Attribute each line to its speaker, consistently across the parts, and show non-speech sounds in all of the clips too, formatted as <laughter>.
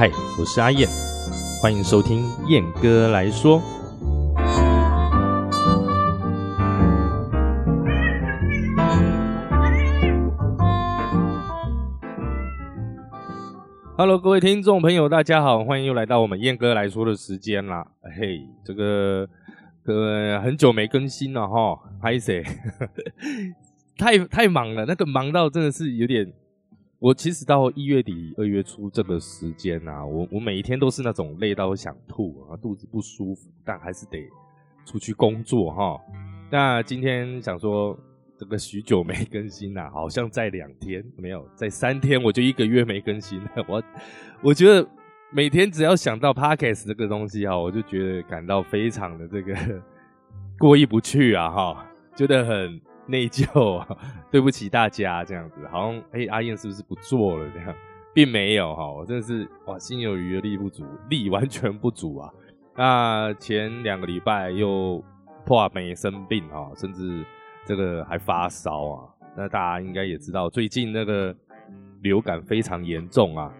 Speaker 1: 嗨，我是阿燕，欢迎收听燕哥来说。Hello，各位听众朋友，大家好，欢迎又来到我们燕哥来说的时间啦。嘿，这个呃很久没更新了哈，拍谁？<laughs> 太太忙了，那个忙到真的是有点。我其实到一月底、二月初这个时间啊，我我每一天都是那种累到想吐啊，肚子不舒服，但还是得出去工作哈。那今天想说。这个许久没更新了，好像在两天没有，在三天我就一个月没更新了。我我觉得每天只要想到 podcast 这个东西哈，我就觉得感到非常的这个 <laughs> 过意不去啊哈，觉得很内疚啊，<laughs> 对不起大家这样子，好像哎阿燕是不是不做了这样，并没有哈，我真的是哇心有余而力不足，力完全不足啊。<laughs> 那前两个礼拜又破没生病啊，甚至。这个还发烧啊？那大家应该也知道，最近那个流感非常严重啊。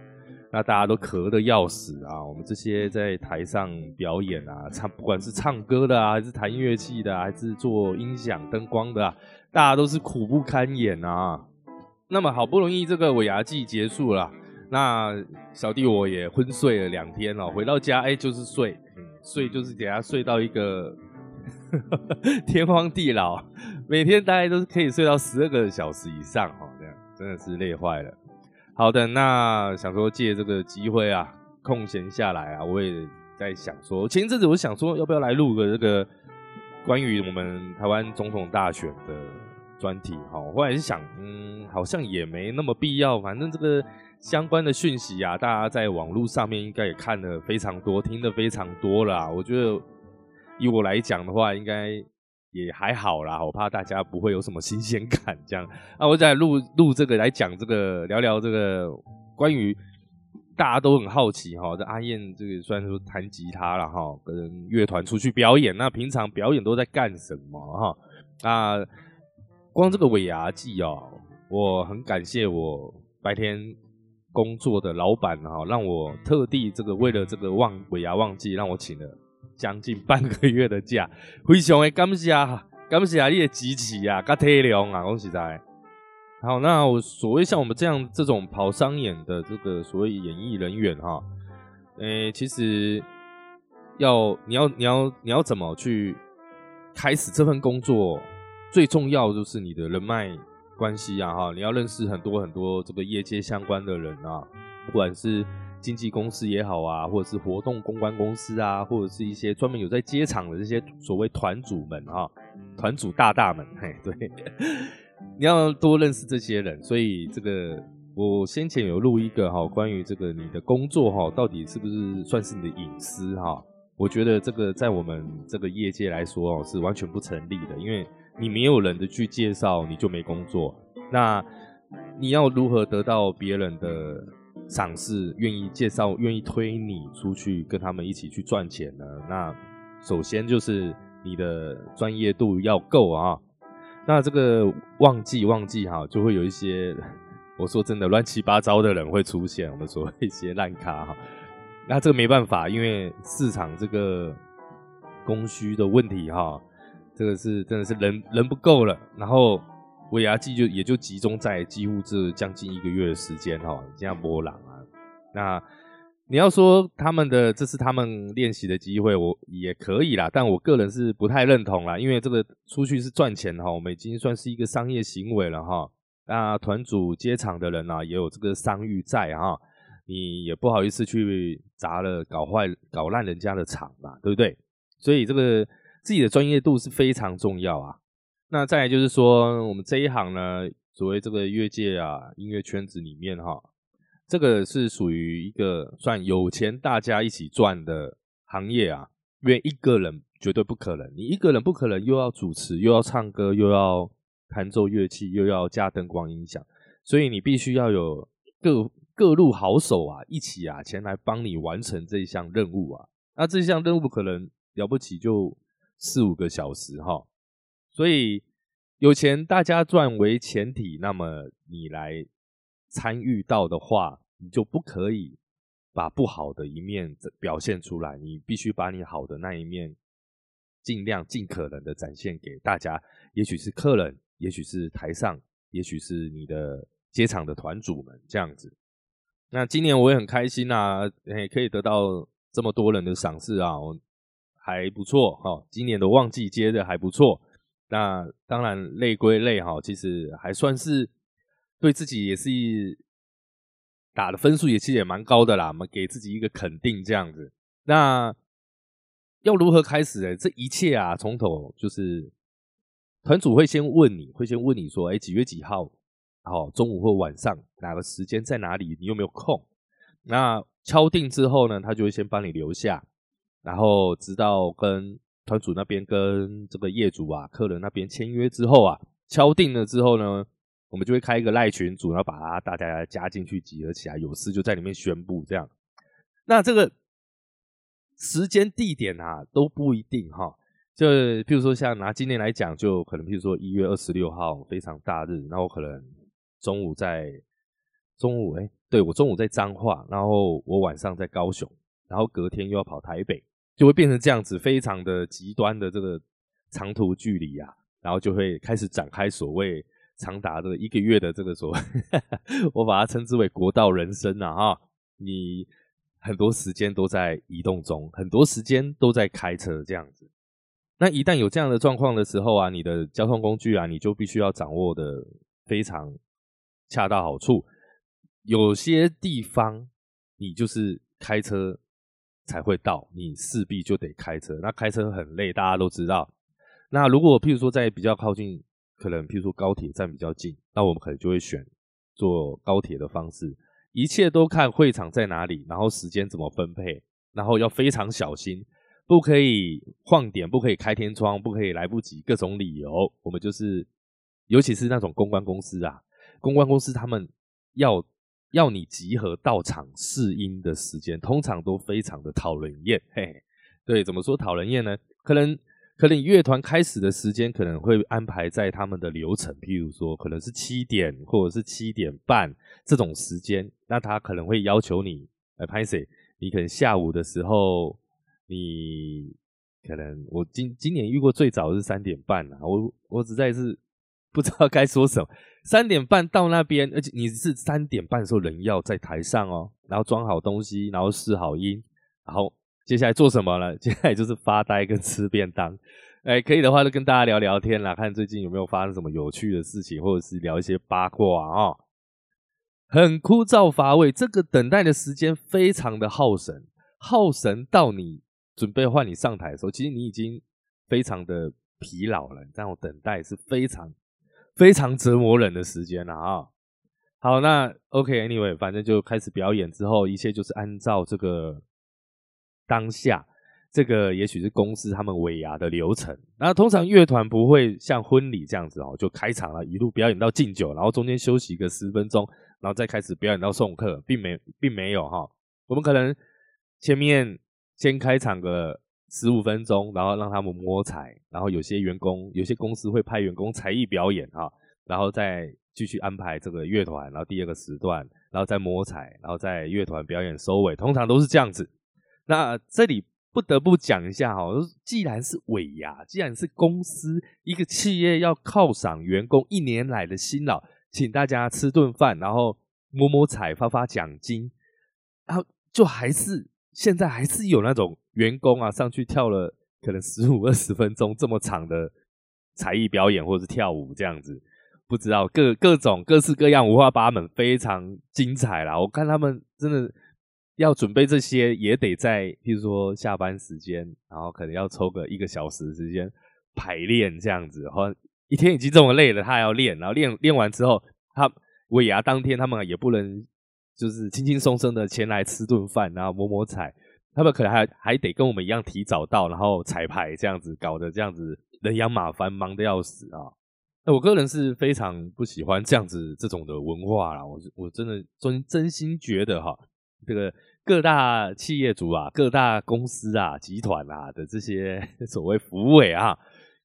Speaker 1: 那大家都咳得要死啊。我们这些在台上表演啊，唱不管是唱歌的啊，还是弹乐器的，还是做音响灯光的，大家都是苦不堪言啊。那么好不容易这个尾牙季结束了，那小弟我也昏睡了两天哦，回到家哎就是睡，睡就是给他睡到一个。<laughs> 天荒地老，每天大概都是可以睡到十二个小时以上哈，这样真的是累坏了。好的，那想说借这个机会啊，空闲下来啊，我也在想说，前一阵子我想说要不要来录个这个关于我们台湾总统大选的专题哈，后来是想，嗯，好像也没那么必要，反正这个相关的讯息啊，大家在网络上面应该也看的非常多，听的非常多了，我觉得。以我来讲的话，应该也还好啦。我怕大家不会有什么新鲜感，这样啊，我在录录这个来讲这个，聊聊这个关于大家都很好奇哈。这阿燕这个虽然说弹吉他了哈，跟乐团出去表演，那平常表演都在干什么哈？啊，光这个尾牙季哦，我很感谢我白天工作的老板哈，让我特地这个为了这个旺尾牙旺季，让我请了。将近半个月的假，非常的感谢，感谢你的支持啊，加体谅啊，讲实在。好，那我所谓像我们这样这种跑商演的这个所谓演艺人员哈，诶，其实要你要你要你要怎么去开始这份工作，最重要就是你的人脉关系啊哈，你要认识很多很多这个业界相关的人啊，不管是。经纪公司也好啊，或者是活动公关公司啊，或者是一些专门有在接场的这些所谓团主们哈，团主大大们，嘿，对，你要多认识这些人。所以这个我先前有录一个哈，关于这个你的工作哈，到底是不是算是你的隐私哈？我觉得这个在我们这个业界来说哦，是完全不成立的，因为你没有人的去介绍，你就没工作。那你要如何得到别人的？赏识愿意介绍、愿意推你出去跟他们一起去赚钱呢？那首先就是你的专业度要够啊。那这个旺季旺季哈，就会有一些 <laughs> 我说真的乱七八糟的人会出现，我们说一些烂咖哈。那这个没办法，因为市场这个供需的问题哈，这个是真的是人人不够了，然后。尾牙季就也就集中在几乎这将近一个月的时间哈，这样波浪啊。那你要说他们的这是他们练习的机会，我也可以啦。但我个人是不太认同啦，因为这个出去是赚钱哈，我们已经算是一个商业行为了哈。那团主接场的人呢，也有这个商誉在哈，你也不好意思去砸了、搞坏、搞烂人家的场嘛，对不对？所以这个自己的专业度是非常重要啊。那再来就是说，我们这一行呢，所谓这个乐界啊，音乐圈子里面哈，这个是属于一个算有钱大家一起赚的行业啊。因为一个人绝对不可能，你一个人不可能又要主持，又要唱歌，又要弹奏乐器，又要架灯光音响，所以你必须要有各各路好手啊，一起啊前来帮你完成这一项任务啊。那这项任务可能了不起就四五个小时哈。所以有钱大家赚为前提，那么你来参与到的话，你就不可以把不好的一面表现出来，你必须把你好的那一面尽量尽可能的展现给大家。也许是客人，也许是台上，也许是你的接场的团主们这样子。那今年我也很开心啊，诶，可以得到这么多人的赏识啊，还不错哈。今年的旺季接的还不错。那当然累归累哈，其实还算是对自己也是打的分数也其实也蛮高的啦，我们给自己一个肯定这样子。那要如何开始呢？这一切啊，从头就是团主会先问你会先问你说，哎，几月几号？好，中午或晚上哪个时间在哪里？你有没有空？那敲定之后呢，他就会先帮你留下，然后直到跟团主那边跟这个业主啊、客人那边签约之后啊，敲定了之后呢，我们就会开一个赖群组，然后把大家加进去集合起来，有事就在里面宣布这样。那这个时间地点啊都不一定哈，就比如说像拿今年来讲，就可能比如说一月二十六号非常大日，那我可能。中午在中午哎，对我中午在彰化，然后我晚上在高雄，然后隔天又要跑台北，就会变成这样子，非常的极端的这个长途距离啊，然后就会开始展开所谓长达的一个月的这个所谓，<laughs> 我把它称之为国道人生啊哈，你很多时间都在移动中，很多时间都在开车这样子，那一旦有这样的状况的时候啊，你的交通工具啊，你就必须要掌握的非常。恰到好处，有些地方你就是开车才会到，你势必就得开车。那开车很累，大家都知道。那如果譬如说在比较靠近，可能譬如说高铁站比较近，那我们可能就会选坐高铁的方式。一切都看会场在哪里，然后时间怎么分配，然后要非常小心，不可以晃点，不可以开天窗，不可以来不及，各种理由。我们就是，尤其是那种公关公司啊。公关公司他们要要你集合到场试音的时间，通常都非常的讨人厌。嘿，对，怎么说讨人厌呢？可能可能乐团开始的时间可能会安排在他们的流程，譬如说可能是七点或者是七点半这种时间，那他可能会要求你来拍谁？你可能下午的时候，你可能我今今年遇过最早是三点半啊，我我实在是不知道该说什么。三点半到那边，而且你是三点半的时候人要在台上哦，然后装好东西，然后试好音，然后接下来做什么呢？<laughs> 接下来就是发呆跟吃便当。哎，可以的话就跟大家聊聊天啦，看最近有没有发生什么有趣的事情，或者是聊一些八卦啊。很枯燥乏味，这个等待的时间非常的耗神，耗神到你准备换你上台的时候，其实你已经非常的疲劳了，这样等待是非常。非常折磨人的时间了啊！好，那 OK，Anyway，反正就开始表演之后，一切就是按照这个当下，这个也许是公司他们尾牙的流程。那通常乐团不会像婚礼这样子哦，就开场了，一路表演到敬酒，然后中间休息个十分钟，然后再开始表演到送客，并没并没有哈。我们可能前面先开场个。十五分钟，然后让他们摸彩，然后有些员工，有些公司会派员工才艺表演哈，然后再继续安排这个乐团，然后第二个时段，然后再摸彩，然后再乐团表演收尾，通常都是这样子。那这里不得不讲一下哈，既然是尾牙，既然是公司一个企业要犒赏员工一年来的辛劳，请大家吃顿饭，然后摸摸彩，发发奖金，然后就还是现在还是有那种。员工啊，上去跳了可能十五二十分钟这么长的才艺表演，或者是跳舞这样子，不知道各各种各式各样五花八门，非常精彩啦。我看他们真的要准备这些，也得在譬如说下班时间，然后可能要抽个一个小时时间排练这样子。后一天已经这么累了，他还要练，然后练练完之后，他尾牙当天他们也不能就是轻轻松松的前来吃顿饭，然后摸摸彩。他们可能还还得跟我们一样提早到，然后彩排这样子，搞得这样子人仰马翻，忙得要死啊！那我个人是非常不喜欢这样子这种的文化啦。我我真的真真心觉得哈，这个各大企业主啊、各大公司啊、集团啊的这些 <laughs> 所谓服委啊，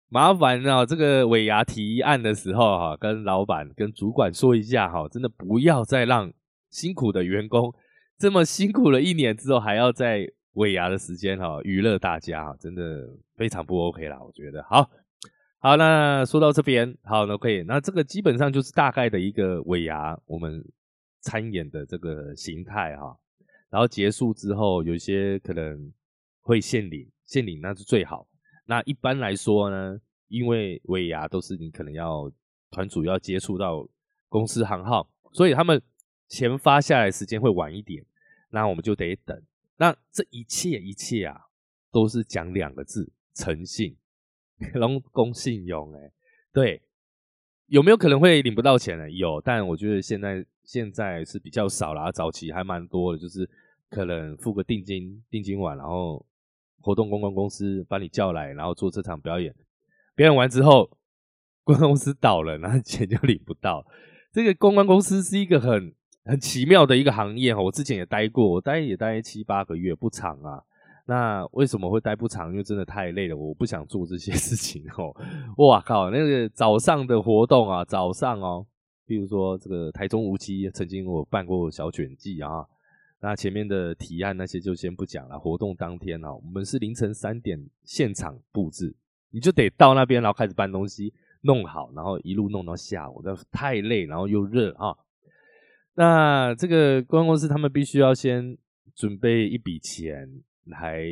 Speaker 1: 麻烦啊，这个尾牙提案的时候哈，跟老板、跟主管说一下哈，真的不要再让辛苦的员工。这么辛苦了一年之后，还要在尾牙的时间哈娱乐大家哈，真的非常不 OK 啦，我觉得。好，好，那说到这边，好，那可以，那这个基本上就是大概的一个尾牙我们参演的这个形态哈。然后结束之后，有些可能会献礼，献礼那是最好。那一般来说呢，因为尾牙都是你可能要团主要接触到公司行号，所以他们钱发下来时间会晚一点，那我们就得等。那这一切一切啊，都是讲两个字：诚信，<laughs> 龙公信用。哎，对，有没有可能会领不到钱呢？有，但我觉得现在现在是比较少啦，早期还蛮多的，就是可能付个定金，定金完，然后活动公关公司把你叫来，然后做这场表演，表演完之后，公关公司倒了，然后钱就领不到。这个公关公司是一个很。很奇妙的一个行业哈，我之前也待过，我待也待七八个月，不长啊。那为什么会待不长？因为真的太累了，我不想做这些 <laughs> 事情哦。哇靠，那个早上的活动啊，早上哦，比如说这个台中无期曾经我办过小卷记啊，那前面的提案那些就先不讲了。活动当天哦，我们是凌晨三点现场布置，你就得到那边，然后开始搬东西，弄好，然后一路弄到下午，那太累，然后又热啊。那这个公关公司他们必须要先准备一笔钱来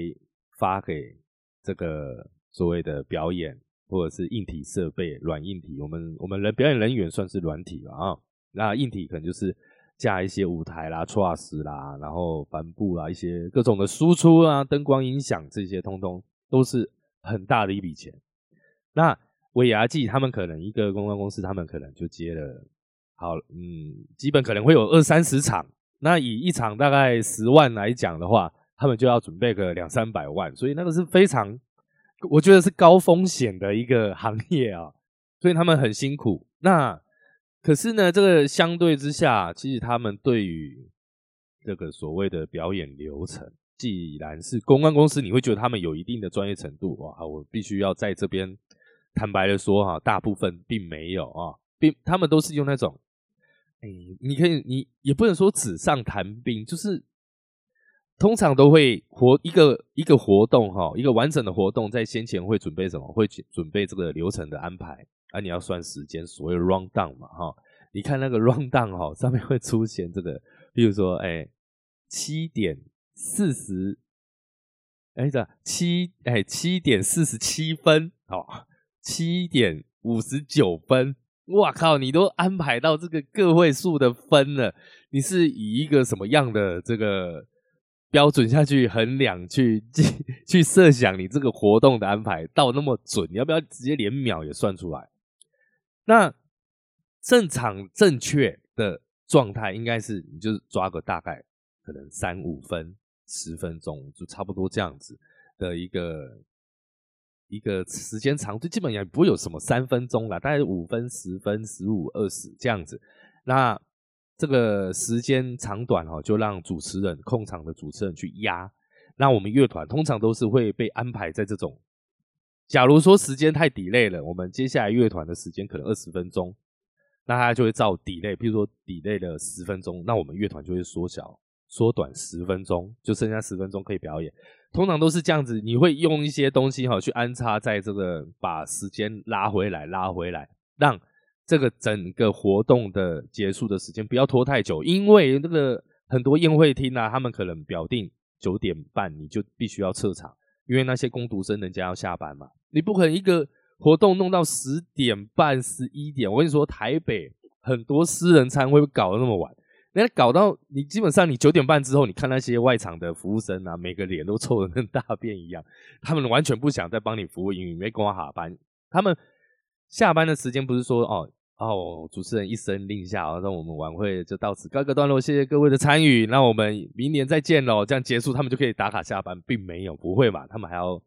Speaker 1: 发给这个所谓的表演或者是硬体设备软硬体，我们我们人表演人员算是软体了啊。那硬体可能就是架一些舞台啦、truss 啦，然后帆布啦，一些各种的输出啊、灯光、音响这些，通通都是很大的一笔钱。那尾牙季他们可能一个公关公司，他们可能就接了。好，嗯，基本可能会有二三十场，那以一场大概十万来讲的话，他们就要准备个两三百万，所以那个是非常，我觉得是高风险的一个行业啊，所以他们很辛苦。那可是呢，这个相对之下，其实他们对于这个所谓的表演流程，既然是公关公司，你会觉得他们有一定的专业程度哇，我必须要在这边坦白的说哈，大部分并没有啊，并他们都是用那种。哎，你可以，你也不能说纸上谈兵，就是通常都会活一个一个活动哈，一个完整的活动，在先前会准备什么？会准备这个流程的安排啊，你要算时间，所谓 round down 嘛哈。你看那个 <laughs> round down 哈，上面会出现这个，比如说哎，七点四十，哎这七哎七点四十七分，好，七点五十九分。哇靠！你都安排到这个个位数的分了，你是以一个什么样的这个标准下去衡量、去 <laughs> 去设想你这个活动的安排到那么准？你要不要直接连秒也算出来？那正常正确的状态应该是，你就是抓个大概可能三五分、十分钟，就差不多这样子的一个。一个时间长度基本也不会有什么三分钟啦，大概五分、十分、十五、二十这样子。那这个时间长短哦，就让主持人控场的主持人去压。那我们乐团通常都是会被安排在这种，假如说时间太底累了，我们接下来乐团的时间可能二十分钟，那他就会照 delay，比如说 delay 了十分钟，那我们乐团就会缩小。缩短十分钟，就剩下十分钟可以表演。通常都是这样子，你会用一些东西哈去安插在这个，把时间拉回来，拉回来，让这个整个活动的结束的时间不要拖太久。因为那个很多宴会厅啊，他们可能表定九点半你就必须要撤场，因为那些工读生人家要下班嘛，你不可能一个活动弄到十点半、十一点。我跟你说，台北很多私人餐会搞得那么晚。那搞到你基本上，你九点半之后，你看那些外场的服务生啊，每个脸都臭的跟大便一样，他们完全不想再帮你服务，因为没跟我下班。他们下班的时间不是说哦哦，主持人一声令下，然后我们晚会就到此告一个段落，谢谢各位的参与，那我们明年再见喽，这样结束，他们就可以打卡下班，并没有，不会嘛？他们还要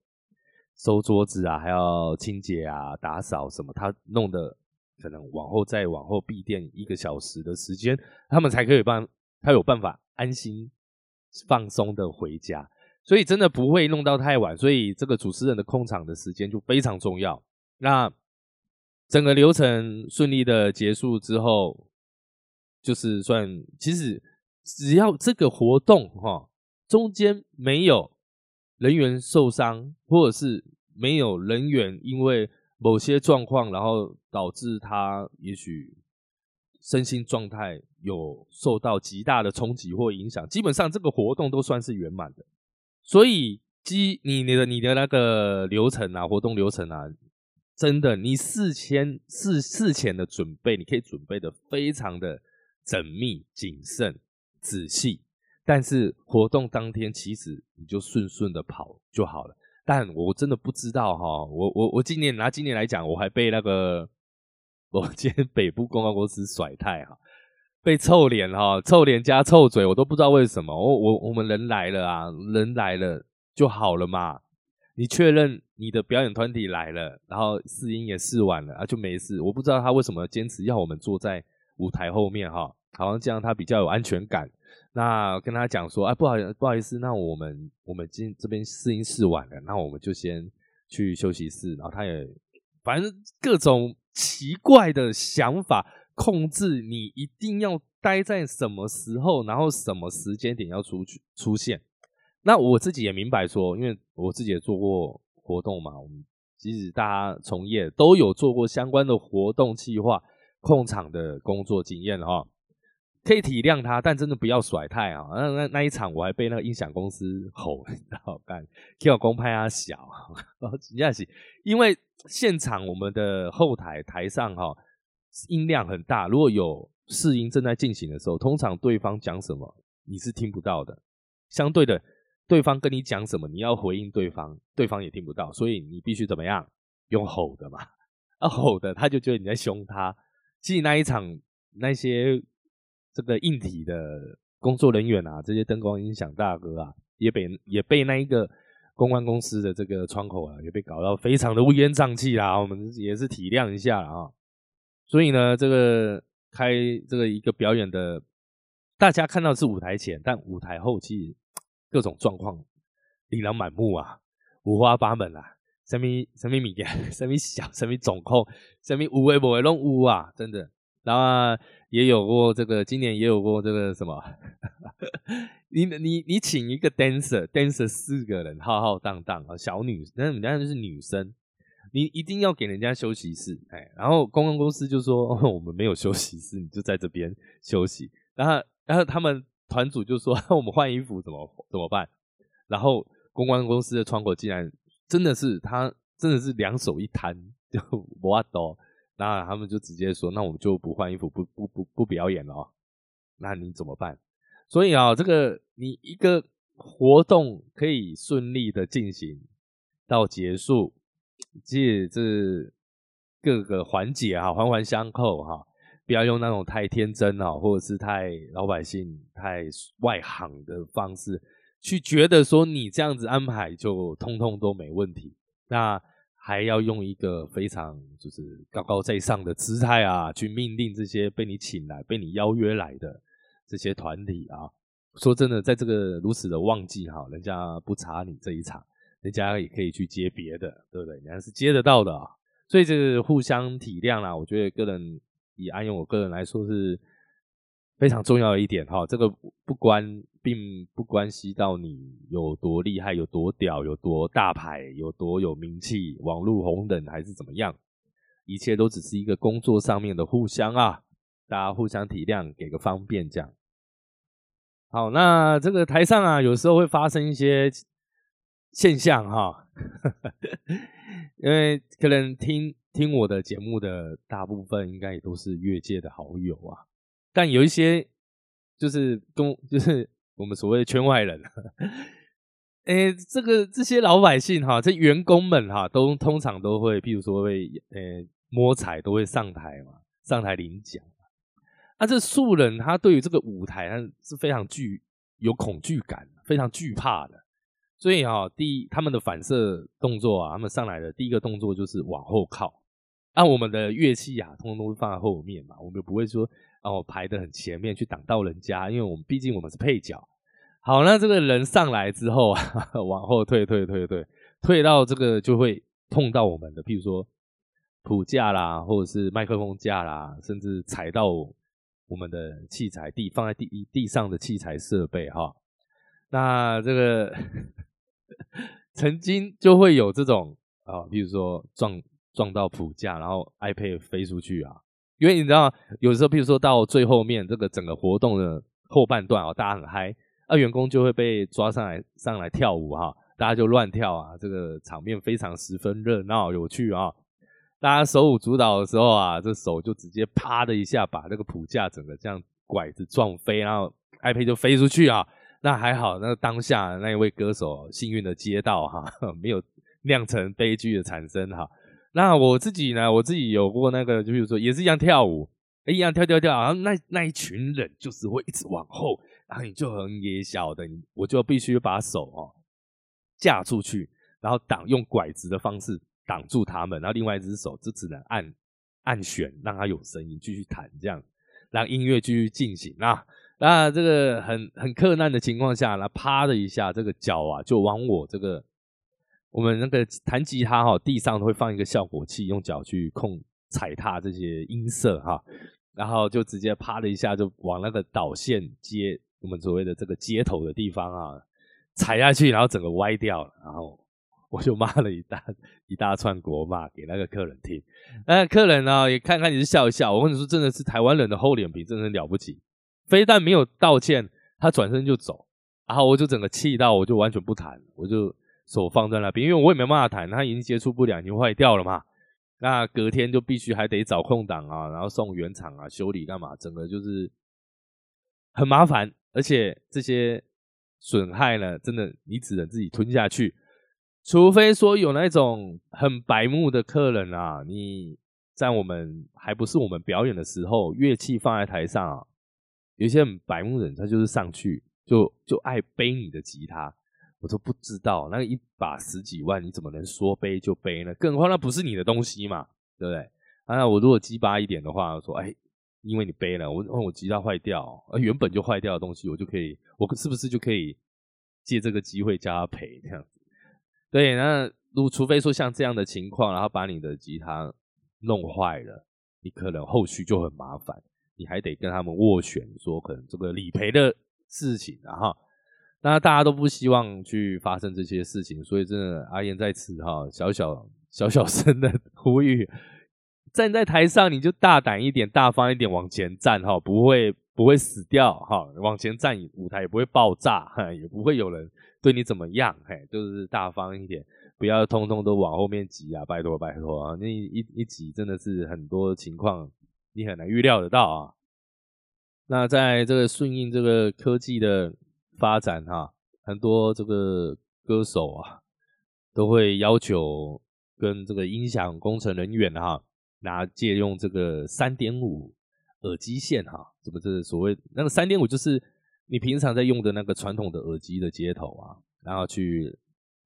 Speaker 1: 收桌子啊，还要清洁啊，打扫什么，他弄的。可能往后再往后闭店一个小时的时间，他们才可以办，他有办法安心放松的回家，所以真的不会弄到太晚，所以这个主持人的控场的时间就非常重要。那整个流程顺利的结束之后，就是算其实只要这个活动哈中间没有人员受伤，或者是没有人员因为某些状况，然后导致他也许身心状态有受到极大的冲击或影响，基本上这个活动都算是圆满的。所以，基你你的你的那个流程啊，活动流程啊，真的，你事前事事前的准备，你可以准备的非常的缜密、谨慎、仔细。但是活动当天，其实你就顺顺的跑就好了。但我真的不知道哈，我我我今年拿今年来讲，我还被那个我今天北部公关公司甩态哈，被臭脸哈，臭脸加臭嘴，我都不知道为什么。我我我们人来了啊，人来了就好了嘛。你确认你的表演团体来了，然后试音也试完了啊，就没事。我不知道他为什么坚持要我们坐在舞台后面哈，好像这样他比较有安全感。那跟他讲说，哎，不好，不好意思，那我们我们今这边试音试完了，那我们就先去休息室。然后他也反正各种奇怪的想法，控制你一定要待在什么时候，然后什么时间点要出去出现。那我自己也明白说，因为我自己也做过活动嘛，我们即使大家从业都有做过相关的活动计划、控场的工作经验哈。可以体谅他，但真的不要甩态啊！那那那一场我还被那个音响公司吼，<laughs> 你知道干，叫我公拍他小，然后紧是因为现场我们的后台台上哈音量很大，如果有试音正在进行的时候，通常对方讲什么你是听不到的。相对的，对方跟你讲什么，你要回应对方，对方也听不到，所以你必须怎么样用吼的嘛？啊吼的，他就觉得你在凶他。其实那一场那些。这个硬体的工作人员啊，这些灯光音响大哥啊，也被也被那一个公关公司的这个窗口啊，也被搞到非常的乌烟瘴气啦。我们也是体谅一下啊。所以呢，这个开这个一个表演的，大家看到是舞台前，但舞台后期各种状况琳琅满目啊，五花八门啊，什么什么米件，<laughs> 什么小，什么总控，什么无为不为弄乌啊，真的。然后也有过这个，今年也有过这个什么？<laughs> 你你你请一个 dancer，dancer 四个人浩浩荡荡啊，小女，那人家就是女生，你一定要给人家休息室，哎，然后公关公司就说 <laughs> 我们没有休息室，你就在这边休息。然后然后他们团主就说 <laughs> 我们换衣服怎么怎么办？然后公关公司的窗口竟然真的是他真的是两手一摊就哇都。那他们就直接说，那我们就不换衣服，不不不不表演了哦。那你怎么办？所以啊，这个你一个活动可以顺利的进行到结束，即这各个环节哈环环相扣哈，不要用那种太天真啊，或者是太老百姓、太外行的方式去觉得说你这样子安排就通通都没问题。那。还要用一个非常就是高高在上的姿态啊，去命令这些被你请来、被你邀约来的这些团体啊。说真的，在这个如此的旺季哈，人家不查你这一场，人家也可以去接别的，对不对？人家是接得到的啊。所以这个互相体谅啦，我觉得个人以安永我个人来说是。非常重要的一点哈，这个不关，并不关系到你有多厉害、有多屌、有多大牌、有多有名气、网络红人还是怎么样，一切都只是一个工作上面的互相啊，大家互相体谅，给个方便这样。好，那这个台上啊，有时候会发生一些现象哈，<laughs> 因为可能听听我的节目的大部分应该也都是越界的好友啊。但有一些就是跟 <laughs> 就是我们所谓的圈外人，<laughs> 哎，这个这些老百姓哈，这员工们哈，都通常都会，譬如说会呃摸彩，都会上台嘛，上台领奖。那这素人他对于这个舞台他是非常惧有恐惧感，非常惧怕的。所以哈，第一他们的反射动作啊，他们上来的第一个动作就是往后靠。按我们的乐器啊，通通都是放在后面嘛，我们不会说。哦，排的很前面去挡到人家，因为我们毕竟我们是配角。好，那这个人上来之后啊，<laughs> 往后退退退退，退到这个就会碰到我们的，譬如说谱架啦，或者是麦克风架啦，甚至踩到我们的器材地放在地地上的器材设备哈。那这个 <laughs> 曾经就会有这种啊，比如说撞撞到谱架，然后 iPad 飞出去啊。因为你知道，有时候，比如说到最后面这个整个活动的后半段哦，大家很嗨，啊，员工就会被抓上来上来跳舞哈，大家就乱跳啊，这个场面非常十分热闹有趣啊。大家手舞足蹈的时候啊，这手就直接啪的一下把那个谱架整个这样拐子撞飞，然后 iPad 就飞出去啊。那还好，那当下那一位歌手幸运的接到哈，<laughs> 没有酿成悲剧的产生哈。那我自己呢，我自己有过那个，就比如说也是一样跳舞，一样跳跳跳，然后那那一群人就是会一直往后，然后你就很野小的，我就必须把手哦架出去，然后挡用拐子的方式。挡住他们，然后另外一只手就只能按按弦，让它有声音继续弹，这样让音乐继续进行啊。那这个很很困难的情况下，那啪的一下，这个脚啊就往我这个我们那个弹吉他哈，地上会放一个效果器，用脚去控踩踏这些音色哈，然后就直接啪的一下就往那个导线接我们所谓的这个接头的地方啊踩下去，然后整个歪掉了，然后。我就骂了一大一大串国骂给那个客人听，那客人呢也看看你是笑一笑。我跟你说，真的是台湾人的厚脸皮，真的了不起。非但没有道歉，他转身就走，然后我就整个气到，我就完全不弹，我就手放在那边，因为我也没办法弹，他已经接触不良，已经坏掉了嘛。那隔天就必须还得找空档啊，然后送原厂啊修理干嘛，整个就是很麻烦，而且这些损害呢，真的你只能自己吞下去。除非说有那种很白目的客人啊，你在我们还不是我们表演的时候，乐器放在台上啊，有些很白目人，他就是上去就就爱背你的吉他，我都不知道那一把十几万，你怎么能说背就背呢？更何况那不是你的东西嘛，对不对？啊，我如果鸡巴一点的话，说哎，因为你背了，我问我吉他坏掉，呃，原本就坏掉的东西，我就可以，我是不是就可以借这个机会叫他赔这样子？对，那如除非说像这样的情况，然后把你的吉他弄坏了，你可能后续就很麻烦，你还得跟他们斡旋，说可能这个理赔的事情，然后，那大家都不希望去发生这些事情，所以真的阿燕在此哈，小小小小声的 <laughs> 呼吁，站在台上你就大胆一点，大方一点往前站哈，不会不会死掉哈，往前站舞台也不会爆炸哈，<laughs> 也不会有人。对你怎么样？嘿，就是大方一点，不要通通都往后面挤啊！拜托拜托啊！那一一挤真的是很多情况你很难预料得到啊。那在这个顺应这个科技的发展哈，很多这个歌手啊都会要求跟这个音响工程人员哈拿借用这个三点五耳机线哈，这个这所谓那个三点五就是。你平常在用的那个传统的耳机的接头啊，然后去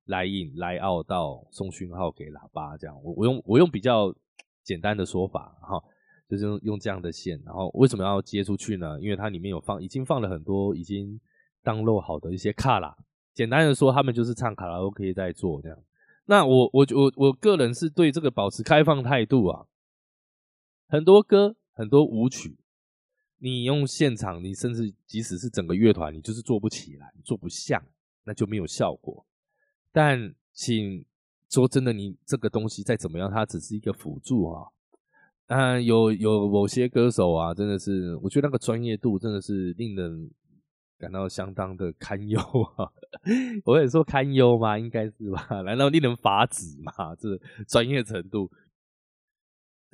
Speaker 1: 来印来澳到送讯号给喇叭，这样我我用我用比较简单的说法哈，就是用用这样的线，然后为什么要接出去呢？因为它里面有放已经放了很多已经当录好的一些卡拉，简单的说，他们就是唱卡拉 OK 在做这样。那我我我我个人是对这个保持开放态度啊，很多歌很多舞曲。你用现场，你甚至即使是整个乐团，你就是做不起来，做不像，那就没有效果。但请说真的，你这个东西再怎么样，它只是一个辅助啊。嗯，有有某些歌手啊，真的是，我觉得那个专业度真的是令人感到相当的堪忧啊。<laughs> 我也说堪忧吗？应该是吧？<laughs> 难道令人发指吗？这专业程度，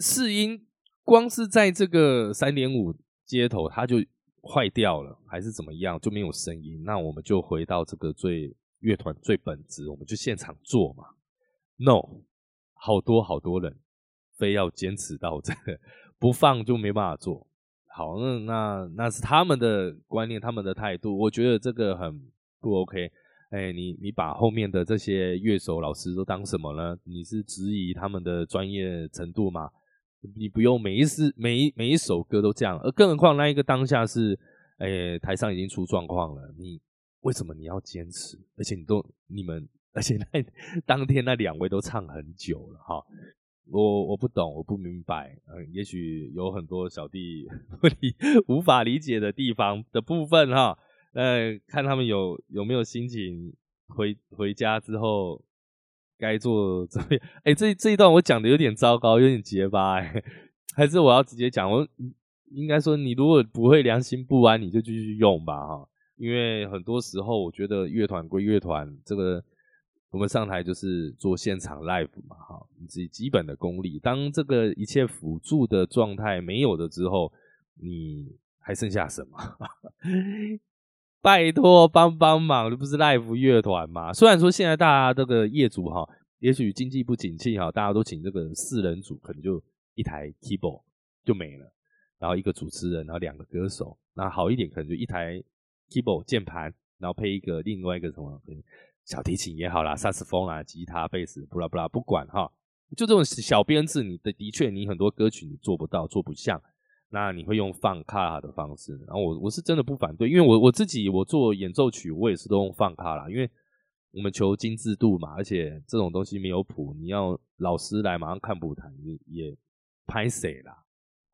Speaker 1: 试音光是在这个三点五。接头它就坏掉了，还是怎么样就没有声音？那我们就回到这个最乐团最本质，我们就现场做嘛。No，好多好多人非要坚持到这个不放就没办法做。好，那那那是他们的观念，他们的态度，我觉得这个很不 OK。哎，你你把后面的这些乐手老师都当什么呢？你是质疑他们的专业程度吗？你不用每一次每一每一首歌都这样，而更何况那一个当下是，哎台上已经出状况了，你为什么你要坚持？而且你都你们，而且那 <laughs> 当天那两位都唱很久了哈，我我不懂，我不明白，嗯，也许有很多小弟 <laughs> 不理无法理解的地方的部分哈，呃，看他们有有没有心情回回家之后该做怎么样？哎，这这一段我讲的有点糟糕，有点结巴，哎，<laughs> 还是我要直接讲？我应该说，你如果不会良心不安，你就继续用吧，哈，因为很多时候我觉得乐团归乐团，这个。我们上台就是做现场 live 嘛，哈，你自己基本的功力。当这个一切辅助的状态没有了之后，你还剩下什么？<laughs> 拜托帮帮忙，这不是 live 乐团吗？虽然说现在大家这个业主哈，也许经济不景气哈，大家都请这个四人组，可能就一台 keyboard 就没了，然后一个主持人，然后两个歌手。那好一点，可能就一台 keyboard 键盘，然后配一个另外一个什么？小提琴也好啦，萨克斯风啊，吉他、贝斯，不啦不啦，不管哈，就这种小编制，你的的确，你很多歌曲你做不到，做不像，那你会用放卡的方式，然后我我是真的不反对，因为我我自己我做演奏曲，我也是都用放卡啦，因为我们求精致度嘛，而且这种东西没有谱，你要老师来马上看谱弹也也拍谁啦，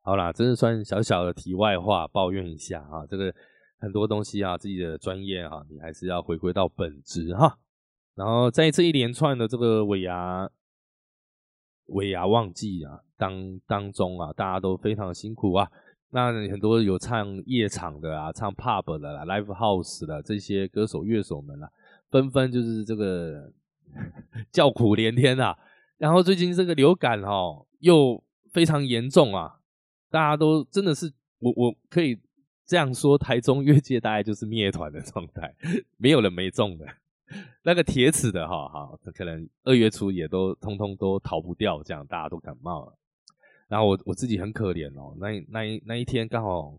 Speaker 1: 好啦，真是算小小的题外话，抱怨一下啊，这个很多东西啊，自己的专业啊，你还是要回归到本质哈。然后在这一连串的这个尾牙尾牙旺季啊当当中啊，大家都非常辛苦啊。那很多有唱夜场的啊，唱 pub 的啦，live house 的这些歌手乐手们啊，纷纷就是这个 <laughs> 叫苦连天啊。然后最近这个流感哦又非常严重啊，大家都真的是我我可以这样说，台中越界大概就是灭团的状态，没有人没中的。那个铁齿的哈，哈，可能二月初也都通通都逃不掉，这样大家都感冒了。然后我我自己很可怜哦，那那一那一天刚好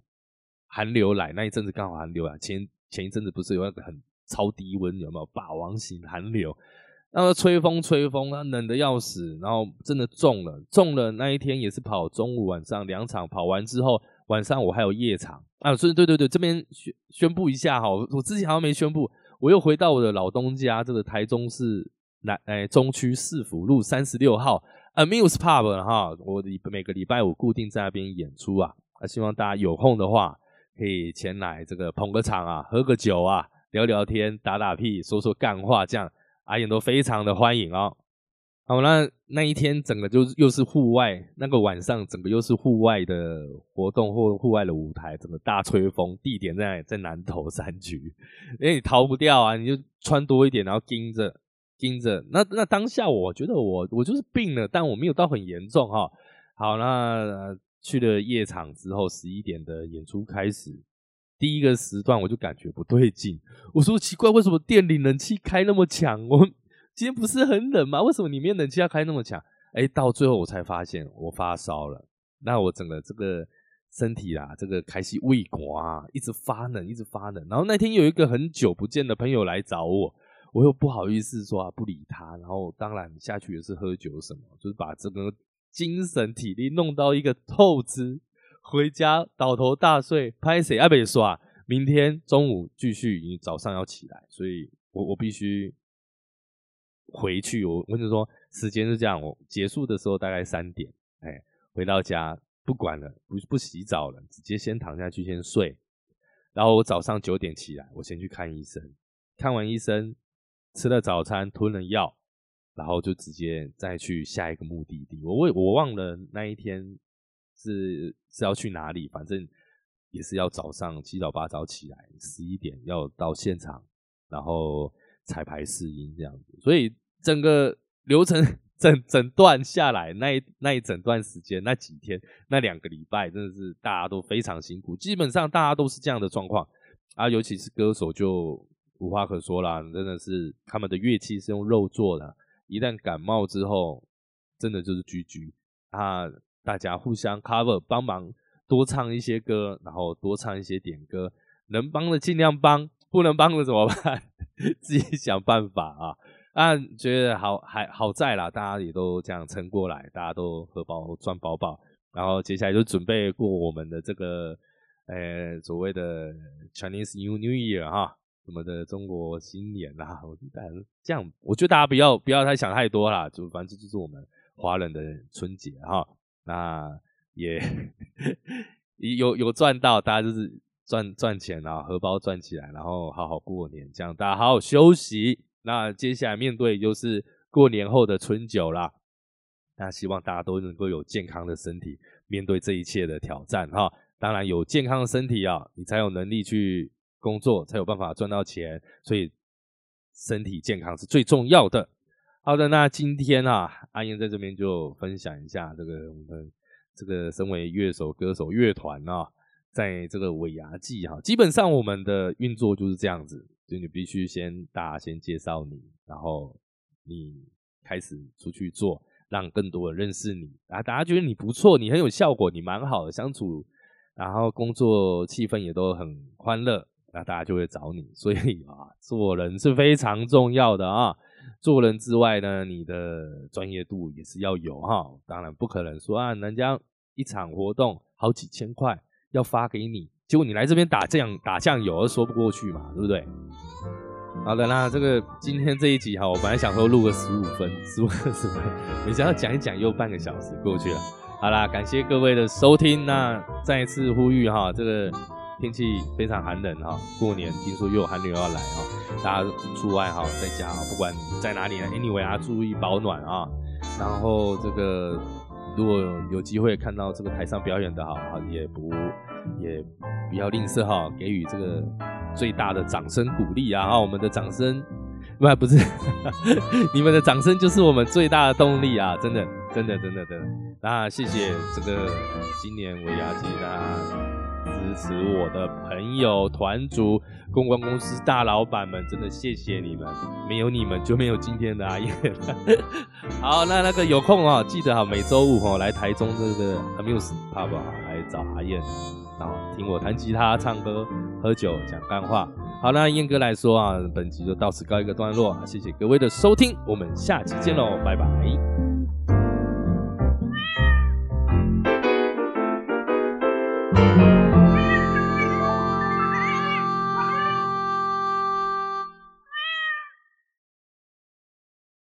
Speaker 1: 寒流来，那一阵子刚好寒流来，前前一阵子不是有那个很超低温，有没有霸王型寒流？然后吹风吹风，啊，冷的要死，然后真的中了，中了那一天也是跑中午晚上两场，跑完之后晚上我还有夜场啊，所以对对对，这边宣宣布一下哈，我之前好像没宣布。我又回到我的老东家，这个台中市南诶中区市府路三十六号 Amuse Pub 了哈。我每个礼拜五固定在那边演出啊，啊，希望大家有空的话可以前来这个捧个场啊，喝个酒啊，聊聊天，打打屁，说说干话，这样阿燕都非常的欢迎哦。好，那那一天整个就又是户外，那个晚上整个又是户外的活动或户外的舞台，整个大吹风，地点在在南投山区，因为你逃不掉啊，你就穿多一点，然后盯着盯着。那那当下我觉得我我就是病了，但我没有到很严重哈。好，那去了夜场之后，十一点的演出开始，第一个时段我就感觉不对劲，我说奇怪，为什么店里冷气开那么强？我。今天不是很冷吗？为什么里面冷气要开那么强？哎，到最后我才发现我发烧了。那我整个这个身体啊，这个开始胃刮，一直发冷，一直发冷。然后那天有一个很久不见的朋友来找我，我又不好意思说不理他。然后当然下去也是喝酒什么，就是把这个精神体力弄到一个透支，回家倒头大睡，拍谁阿北说啊，明天中午继续，你早上要起来，所以我我必须。回去，我我就说，时间是这样，我结束的时候大概三点，哎，回到家不管了，不不洗澡了，直接先躺下去先睡，然后我早上九点起来，我先去看医生，看完医生吃了早餐，吞了药，然后就直接再去下一个目的地。我我我忘了那一天是是要去哪里，反正也是要早上七早八早起来，十一点要到现场，然后彩排试音这样子，所以。整个流程 <laughs> 整整段下来，那一那一整段时间，那几天，那两个礼拜，真的是大家都非常辛苦。基本上大家都是这样的状况啊，尤其是歌手就无话可说了，真的是他们的乐器是用肉做的，一旦感冒之后，真的就是居居啊。大家互相 cover，帮忙多唱一些歌，然后多唱一些点歌，能帮的尽量帮，不能帮的怎么办？<laughs> 自己想办法啊。啊，觉得好还好在啦，大家也都这样撑过来，大家都荷包赚饱饱，然后接下来就准备过我们的这个，呃，所谓的 Chinese New New Year 哈，什么的中国新年啦，我觉得这样，我觉得大家不要不要太想太多啦，就反正就是我们华人的春节哈。那也 <laughs> 有有赚到，大家就是赚赚钱啊，荷包赚起来，然后好好过年，这样大家好好休息。那接下来面对就是过年后的春酒啦，那希望大家都能够有健康的身体，面对这一切的挑战哈。当然有健康的身体啊，你才有能力去工作，才有办法赚到钱，所以身体健康是最重要的。好的，那今天啊，阿燕在这边就分享一下这个我们这个身为乐手、歌手、乐团啊，在这个尾牙季哈，基本上我们的运作就是这样子，就你必须先大家先介绍你，然后你开始出去做，让更多人认识你啊，大家觉得你不错，你很有效果，你蛮好的相处，然后工作气氛也都很欢乐，那大家就会找你，所以啊，做人是非常重要的啊。做人之外呢，你的专业度也是要有哈。当然不可能说啊，人家一场活动好几千块要发给你，结果你来这边打酱打酱油，说不过去嘛，对不对？好的，那这个今天这一集哈，我本来想说录个十五分、十五分、<laughs> 十分，没想到讲一讲又半个小时过去了。好啦，感谢各位的收听，那再次呼吁哈，这个。天气非常寒冷哈，过年听说又有寒流要来哈，大家出外哈，在家不管在哪里呢，anyway 啊，注意保暖啊。然后这个如果有机会看到这个台上表演的哈，也不也不要吝啬哈，给予这个最大的掌声鼓励啊！啊，我们的掌声不不是 <laughs> 你们的掌声就是我们最大的动力啊！真的真的真的真的，那谢谢这个今年维亚基大。支持我的朋友、团组、公关公司大老板们，真的谢谢你们，没有你们就没有今天的阿燕。好，那那个有空啊，记得哈，每周五哈来台中这个 Amuse Pub 来找阿燕，然后听我弹吉他、唱歌、喝酒、讲干话。好，那燕哥来说啊，本集就到此告一个段落，谢谢各位的收听，我们下期见喽，拜拜。